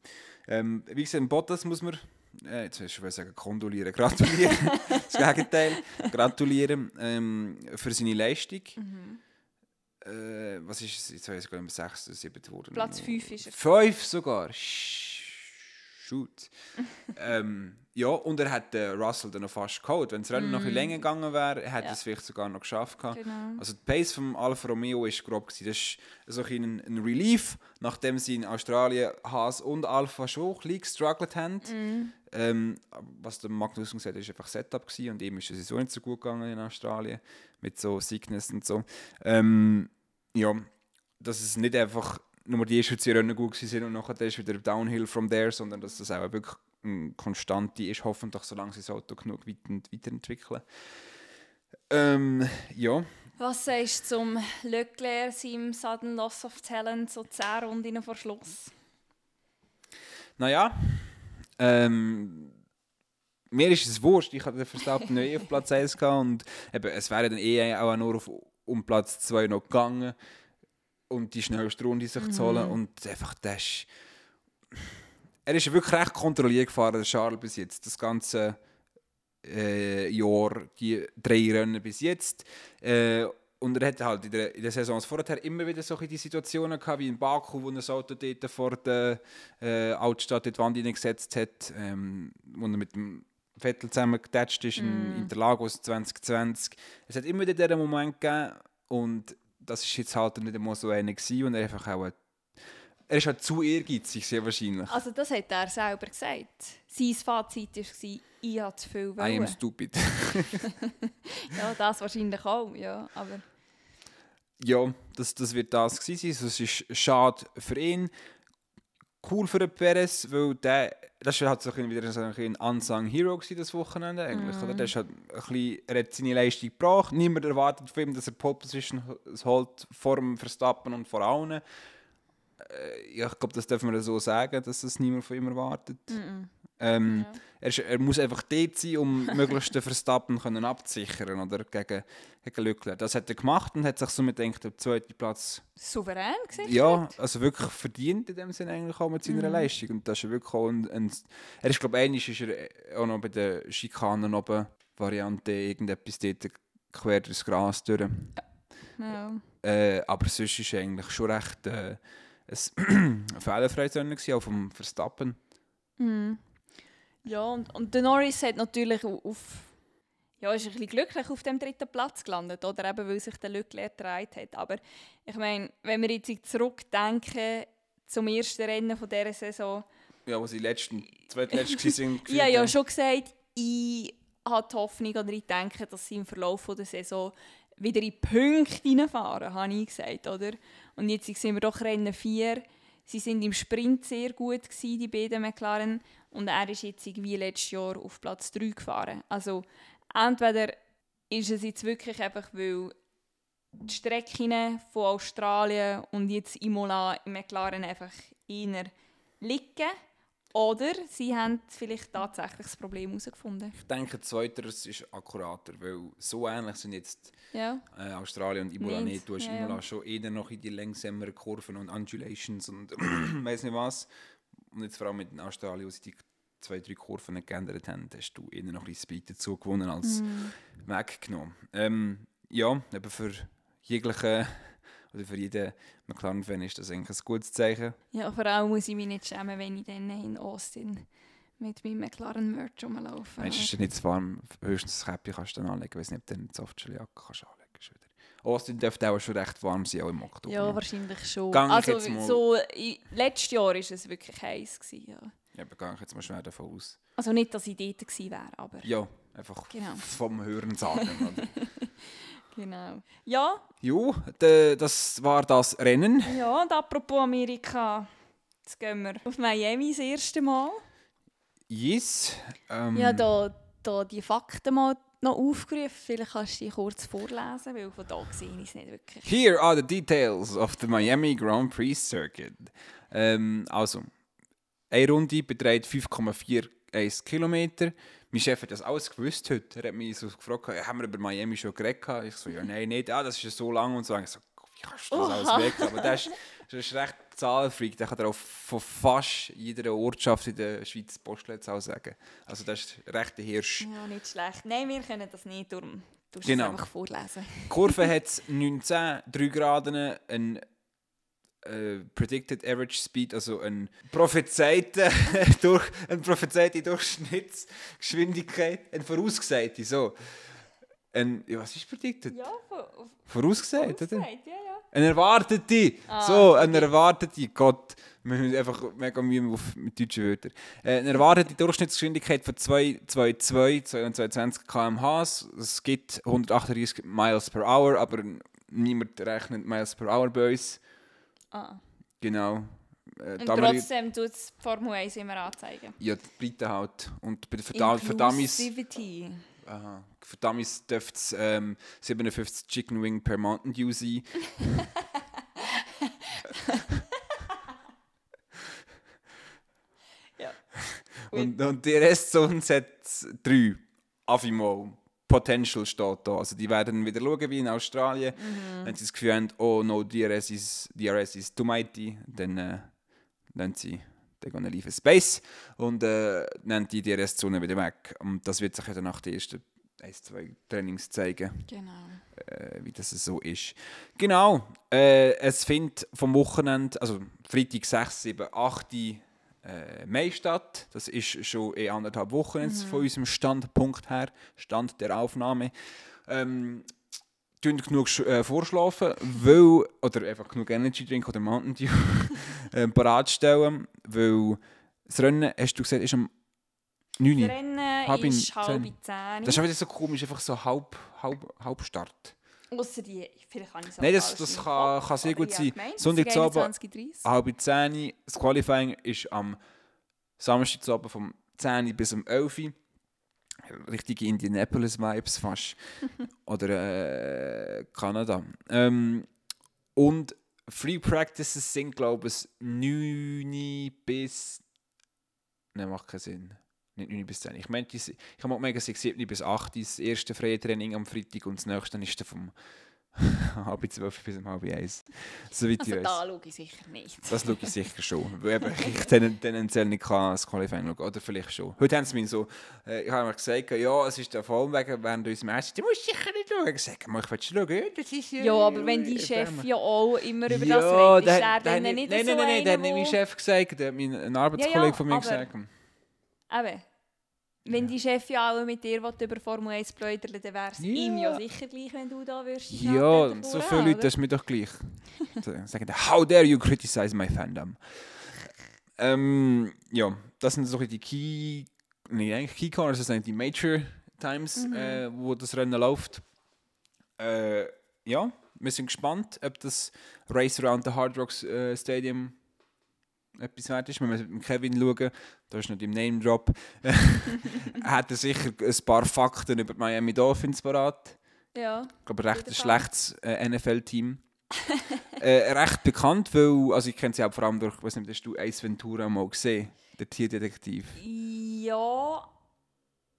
Ähm, wie gesagt, Bottas muss man, äh, jetzt willst du sagen, kondolieren, gratulieren, das Gegenteil, gratulieren ähm, für seine Leistung. Mhm. Äh, was ist es? Jetzt weiß ich gar nicht mehr, 6 oder 7 geworden. Platz fünf ist er. 5 sogar. Shoot. ähm, ja, und er hat äh, Russell dann noch fast geholt. Wenn das Rennen noch ein bisschen länger gegangen wäre, hätte Ja. es vielleicht sogar noch geschafft. gehabt. Genau. Also die Pace vom Alfa Romeo ist grob gewesen. Das ist so ein, ein Relief, nachdem sie in Australien Haas und Alpha schon ein bisschen gestruggelt haben. Ähm, was der Magnus gesagt hat, ist einfach Setup gewesen und ihm ist es so nicht so gut gegangen in Australien mit so Sickness und so. Ähm, ja, dass es nicht einfach nur die ersten zwei Rennen gut sind und nachher ist wieder Downhill from there, sondern dass das auch wirklich eine konstante ist, hoffentlich, solange sie das Auto genug weit weiterentwickeln. Ähm, ja. Was sagst du zum Leclerc, seinem Sudden Loss of Talent, so 10 Runden vor Schluss? Naja, ähm, mir ist es wurscht. Ich hatte den Verstappen neu auf Platz 1 gehabt und eben, es wäre dann eh auch nur auf, um Platz 2 noch gegangen und die schnellste Runde sich zu holen und einfach das ist, er ist wirklich recht kontrolliert gefahren, der Charles bis jetzt, das ganze äh, Jahr, die drei Rennen bis jetzt. Äh, und er hatte halt in der, in der Saison vorher immer wieder solche die Situationen gehabt, wie in Baku, wo er das Auto dort vor der äh, Altstadt in die Wand hineingesetzt hat, ähm, wo er mit dem Vettel zusammen getatscht ist in Interlagos 2020. Es hat immer wieder diesen Moment gegeben und das ist jetzt halt nicht einmal so einer gewesen und er einfach auch ein, er ist halt zu ehrgeizig, sehr wahrscheinlich. Also das hat er selber gesagt. Sein Fazit war, ich habe zu viel I am wollen. stupid. Ja, das wahrscheinlich auch, ja. Aber ja, das, das wird das gewesen sein. Es ist schade für ihn, cool für den Perez, weil der, das war halt so ein wieder so ein unsung Hero gewesen, das Wochenende eigentlich, oder? Der ist halt ein bisschen, er hat seine Leistung gebracht, niemand erwartet von ihm, dass er Pole Position holt vor dem Verstappen und vor allen. Äh, ja, ich glaube, das dürfen wir so sagen, dass das niemand von ihm erwartet. Ähm, Ja. er, ist, er muss einfach dort sein, um möglichst den Verstappen können abzusichern oder gegen, gegen Leclerc. Das hat er gemacht und hat sich somit gedacht, der zweite Platz Souverän gesehen? ja, also wirklich verdient in dem Sinne eigentlich auch mit seiner Leistung. Und das ist wirklich auch ein, ein Er ist, glaube ich, einmal ist er auch noch bei den Schikanen oben Variante irgendetwas dort quer durchs Gras durch. Ja. Äh, aber sonst ist eigentlich schon recht äh, ein fehlerfreies Rennen auch vom Verstappen. Mhm. Ja, und, und der Norris hat natürlich au- auf. Ja, ist ein bisschen glücklich auf dem dritten Platz gelandet, oder eben weil sich der Leclerc gedreht hat. Aber ich meine, wenn wir jetzt zurückdenken zum ersten Rennen von dieser Saison, Ja, wo sie letzten, zweitletzten sind. ich habe ja schon gesagt, ich habe die Hoffnung oder ich denke, dass sie im Verlauf der Saison wieder in Punkte reinfahren, habe ich gesagt, oder? Und jetzt sind wir doch Rennen 4. Sie sind im Sprint sehr gut gewesen, die beiden McLaren. Und er ist jetzt wie letztes Jahr auf Platz 3 gefahren. Also entweder ist es jetzt wirklich einfach, weil die Strecken von Australien und jetzt Imola im McLaren einfach eher liegen. Oder sie haben vielleicht tatsächlich das Problem herausgefunden. Ich denke, zweiteres ist akkurater, weil so ähnlich sind jetzt Ja. äh, Australien und Imola Nicht, nicht. Du hast ja, ja. schon eher noch in die langsameren Kurven und Undulations und weiß nicht was. Und jetzt vor allem mit Australien, wo sie die zwei, drei Kurven geändert haben, hast du eher noch ein bisschen Speed dazu gewonnen als Mhm. weggenommen. Ähm, ja, aber für jegliche oder für jeden McLaren-Fan ist das eigentlich ein gutes Zeichen. ja, vor allem muss ich mich nicht schämen, wenn ich dann in Austin mit meinem McLaren-Merch rumlaufe. Meinst du, es ist nicht zu warm, höchstens das Käppchen kannst du dann anlegen, weil du nicht dann Softshell-Jacke kannst anlegen kannst. Austin dürfte auch schon recht warm sein, auch im Oktober. Ja, wahrscheinlich schon. Gang ich also, so, i- letztes Jahr war es wirklich heiß. Gewesen, ja. Ja, aber gehe ich jetzt mal schwer davon aus. Also nicht, dass ich dort gewesen wäre, aber Ja, einfach Genau. vom Hören sagen. genau. Ja, jo, de, das war das Rennen. ja, und apropos Amerika, jetzt gehen wir auf Miami das erste Mal. Yes. Ähm, Ja, da, da die Fakten mal noch aufgerufen. Vielleicht kannst du die kurz vorlesen, weil von da sehe ich es nicht wirklich. Here are the details of the Miami Grand Prix Circuit. Ähm, also, eine Runde beträgt 5,41 Kilometer. Mein Chef hat das alles gewusst heute. Er hat mich so gefragt, haben wir über Miami schon geredet? gehabt?" Ich so, ja, nein, nicht. Ah, das ist ja so lang und so. Ich so, wie kannst du das Oha. alles weg? Aber das ist, das ist recht Zahlenfreak. Der kann dir auch von fast jeder Ortschaft in der Schweiz Postleitzahl sagen. Also das ist recht der Hirsch. Ja, nicht schlecht. Nein, wir können das nicht, darum tust Genau. es einfach vorlesen. Kurve hat 19, 3 Grad, ein äh, Predicted Average Speed, also ein prophezeite, durch, eine prophezeite Durchschnittsgeschwindigkeit, eine vorausgesagte, so. Ein, ja, was ist predicted? Ja, Vorausgesagt, oder? ja, ja. Eine erwartete, Ah, so, eine erwartete, Gott, wir haben einfach mega Mühe mit deutschen Wörtern. Äh, eine erwartete Durchschnittsgeschwindigkeit von 222, 222 km/h. Es gibt 138 Miles per Hour, aber niemand rechnet Miles per Hour bei uns. Ah. Genau. Äh, Und trotzdem tut es Formel 1 immer anzeigen. ja, die Breite halt. Und bei der Verdam Inclusivity. aha, Verdammis dürfte es ähm, 57 Chicken Wing per Mountain Dew sein. Ja. Und, und die Restzone hat drei. Afimo. Potential steht da. Also die werden wieder schauen wie in Australien. Wenn sie das Gefühl haben, oh no, DRS is, DRS is too mighty, dann äh, sie they're gonna leave a space und äh, nehmen die DRS-Zone wieder weg. Und das wird sich ja dann nach den ersten ein, zwei Trainings zeigen Genau. äh, wie das so ist. Genau, äh, es findet vom Wochenende, also Freitag 6, 7, 8 äh, Mai statt. Das ist schon in anderthalb Wochen jetzt von unserem Standpunkt her, Stand der Aufnahme. Ähm, tun genug äh, vorschlafen, weil, oder einfach genug Energy Drink oder Mountain Dew äh, parat stellen, weil das Rennen, hast du gesagt, ist am 9. Das Rennen Halb ist halb zehn. in 10. Das ist wieder so komisch, einfach so halb, halb, halb Start. Ausser die, vielleicht kann ich es Nein, das, das kann, kann sehr gut sein. Sonntag zu Abend, 21, 30. halb 10 Das Qualifying ist am Samstag zu Abend vom 10 bis um 11 Uhr. Richtige Indianapolis-Vibes fast. Oder äh, Kanada. Ähm, und Free Practices sind, glaube ich, 9 bis. Nein, macht keinen Sinn. Nicht 9 bis 10. Ich meinte, ich habe mega es 7 bis 8 das erste freie Training am Freitag und das nächste ist dann vom halb 12 bis um halb 1. Soweit ich Also weiß. da schaue ich sicher nicht. Das schaue ich sicher schon. Weil ich ten- tendenziell nicht kann das Qualifying schauen. Oder vielleicht schon. Heute haben sie mir so, äh, ich habe mir gesagt, ja, es ist der Fall wegen während unserem Match. Du musst sicher nicht schauen. Ich sage, mal, ich will schauen. Ja, Das ist ja, Ja, aber wenn dein äh, Chef ja auch immer über das redet, ist er dann nicht Nein, so nein, nein, nein, der hat nicht mein Chef gesagt, der hat mein ein Arbeitskollege von mir gesagt. Eben. Wenn dein Chef ja auch mit dir über Formel 1 pläudern dann wäre es Ja. ihm ja sicher gleich, wenn du da wirst. die Ja, Schnauze so viele Leute, das ist mir doch gleich. Sagen, how dare you criticize my fandom? Ähm, ja, das sind so die Key, nee, eigentlich Key Corners, das sind die Major Times, Mhm. äh, wo das Rennen läuft. Äh, ja, wir sind gespannt, ob das Race Around the Hard Rocks äh, Stadium etwas wert ist. Wenn wir mit Kevin schauen, da ist noch im Name Drop, hat er sicher ein paar Fakten über die Miami Dolphins parat. Ja. Ich glaube, ein recht schlechtes äh, NFL-Team. äh, recht bekannt, weil, also ich kenne sie auch vor allem durch, ich weiß nicht, hast du Ace Ventura mal gesehen? Der Tierdetektiv. Ja,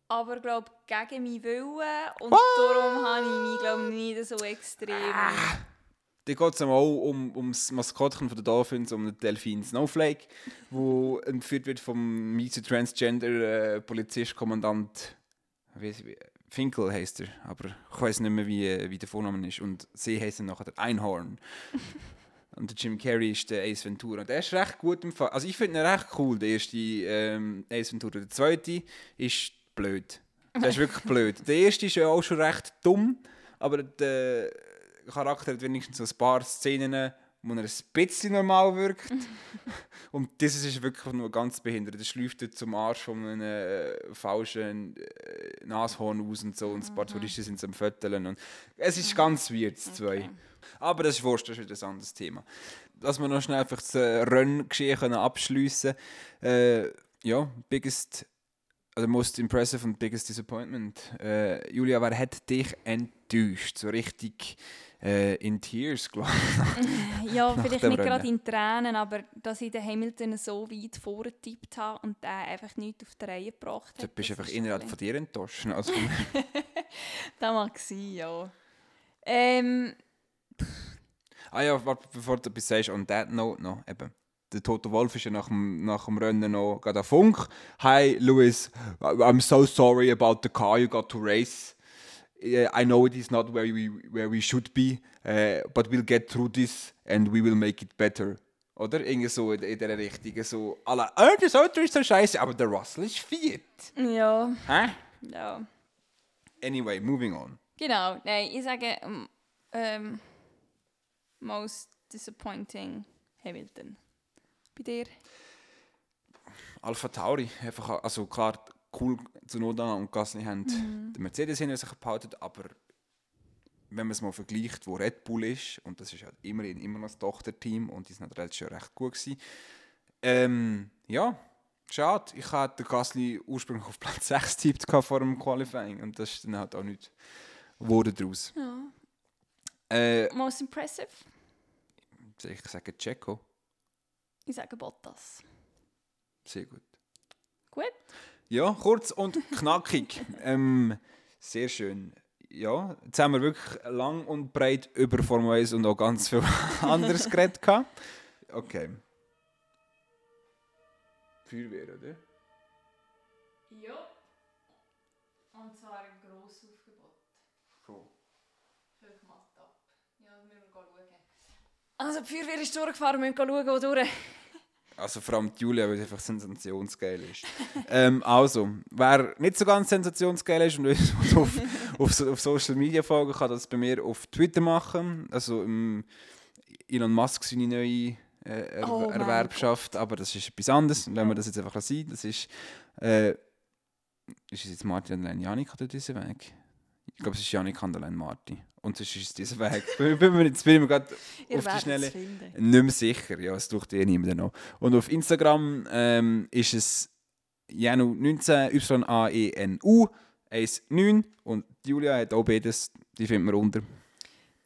aber glaube gegen meinen Willen und darum habe ich mich glaube nicht so extrem. Da geht es auch um, um das Maskottchen von der Dolphins, um den Delfin Snowflake, wo entführt wird vom miese Transgender äh, Polizist, Kommandant Finkel heißt er, aber ich weiß nicht mehr, wie, wie der Vorname ist. Und sie heißen nachher der Einhorn. Und der Jim Carrey ist der Ace Ventura. Und der ist recht gut im Fall. Also ich finde ihn recht cool, der erste ähm, Ace Ventura. Der zweite ist blöd. Der ist wirklich blöd. Der erste ist ja auch schon recht dumm, aber der Charakter hat wenigstens so ein paar Szenen, wo er ein bisschen normal wirkt. Und dieses ist wirklich nur ganz behindert. Er schläuft dort zum Arsch von einem äh, falschen äh, Nashorn aus und so. Und ein paar Touristen sind am Fötteln. Und es ist ganz weird, das zwei. Aber das ist wurscht, das ist wieder ein anderes Thema. Dass wir noch schnell einfach das äh, Renngeschehen können abschliessen äh, Ja, biggest, also most impressive und biggest disappointment. Äh, Julia, wer hat dich enttäuscht? So richtig äh, in Tears, ich. Ja, vielleicht nicht gerade in Tränen, aber dass ich den Hamilton so weit vorgetippt habe und der einfach nichts auf die Reihe gebracht hat. Du bist einfach innerhalb von dir enttäuscht. Also, Das mag sein, ja. Ähm, ah ja, warte, bevor du etwas sagst, on that note noch, eben. Der Toto Wolf ist ja nach dem, nach dem Rennen noch gerade auf Funk. Hi, Louis, I'm so sorry about the car you got to race. I know it is not where we, where we should be, uh, but we'll get through this and we will make it better. Oder? Irgendwie so in, in dieser Richtung. So, alle, oh, das Auto ist so scheiße, aber der Russell ist viert. ja, Hä? ja. Anyway, moving on. Genau, nein, ich sage ähm, ähm, most disappointing Hamilton. Bei dir? Alpha Tauri, einfach, also klar, cool zu Noda und Gasly haben den Mercedes hinter sich behalten, aber wenn man es mal vergleicht, wo Red Bull ist, und das ist halt immerhin immer noch das Tochterteam und die sind halt schon recht gut gewesen, ähm, ja, schade, ich hatte den Gasly ursprünglich auf Platz 6 tippt vor dem Qualifying und das ist dann halt auch nicht wurde daraus. Ja. Äh, Most impressive? ich sage Checo, Ich sage Bottas. sehr gut. Gut? Ja, kurz und knackig. ähm, sehr schön. Ja, jetzt haben wir wirklich lang und breit über Formel 1 und auch ganz viel anderes geredet. gehabt. Okay. Feuerwehr, oder? Ja. Und zwar ein grosses Aufgebot. Cool. Matt ab. Ja, wir müssen schauen. Also die Feuerwehr ist durchgefahren, wir müssen schauen, wo durch. Also vor allem die Julia, weil sie einfach sensationsgeil ist. ähm, also, wer nicht so ganz sensationsgeil ist und uns auf, auf, auf Social Media folgen, kann das bei mir auf Twitter machen. Also ähm, Elon Musk seine neue äh, er Oh Erwerbschaft, aber das ist etwas anderes. Lassen wir das jetzt einfach sein. Das ist, äh, ist es jetzt Martin und Janik oder dieser Weg? Ich glaube, es ist Janik und allein Martin. Und sonst ist es dieser Weg. bin, bin, bin, jetzt bin ich mir gerade auf die Schnelle finden. nicht mehr sicher. Ja, es tut eh niemand noch. Und auf Instagram ähm, ist es Janu19, Y-A-E-N-U, 19 und Julia hat auch beides, die findet man unter.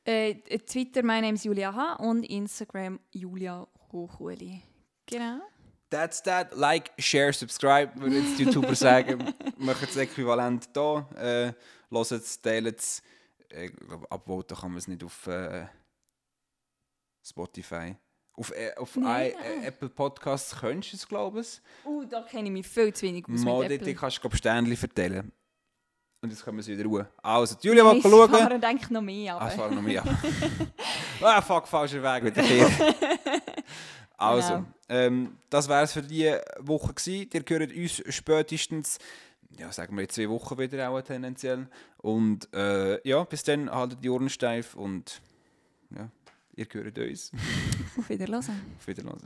Äh, Twitter, mein Name ist Julia H. und Instagram Julia Hochuli. Genau. That's that. Like, share, subscribe, würde jetzt die YouTuber sagen. Macht das Äquivalent da. Äh, Hört es, teilt es. Äh, Ich glaube, upvoten kann man es nicht auf äh, Spotify. Auf, äh, auf Nein. I, äh, Apple Podcasts könntest du es, glaube ich. Uh, da kenne ich mich viel zu wenig aus Mal mit Apple. kannst du, glaube ich, Sternchen verteilen. Und jetzt können wir es wieder ruhen. Also, die Julia will Ich schauen. fahre denke noch mehr, Ah, aber... es fahren noch mehr. ah, fuck, falscher Weg wieder hier. also, Genau. ähm, das wäre es für diese Woche gewesen. Ihr hört uns spätestens, ja, sagen wir in zwei Wochen wieder auch tendenziell. Und äh, ja, bis dann haltet die Ohren steif und ja, ihr hört uns. Auf Wiedersehen. Auf Wiedersehen.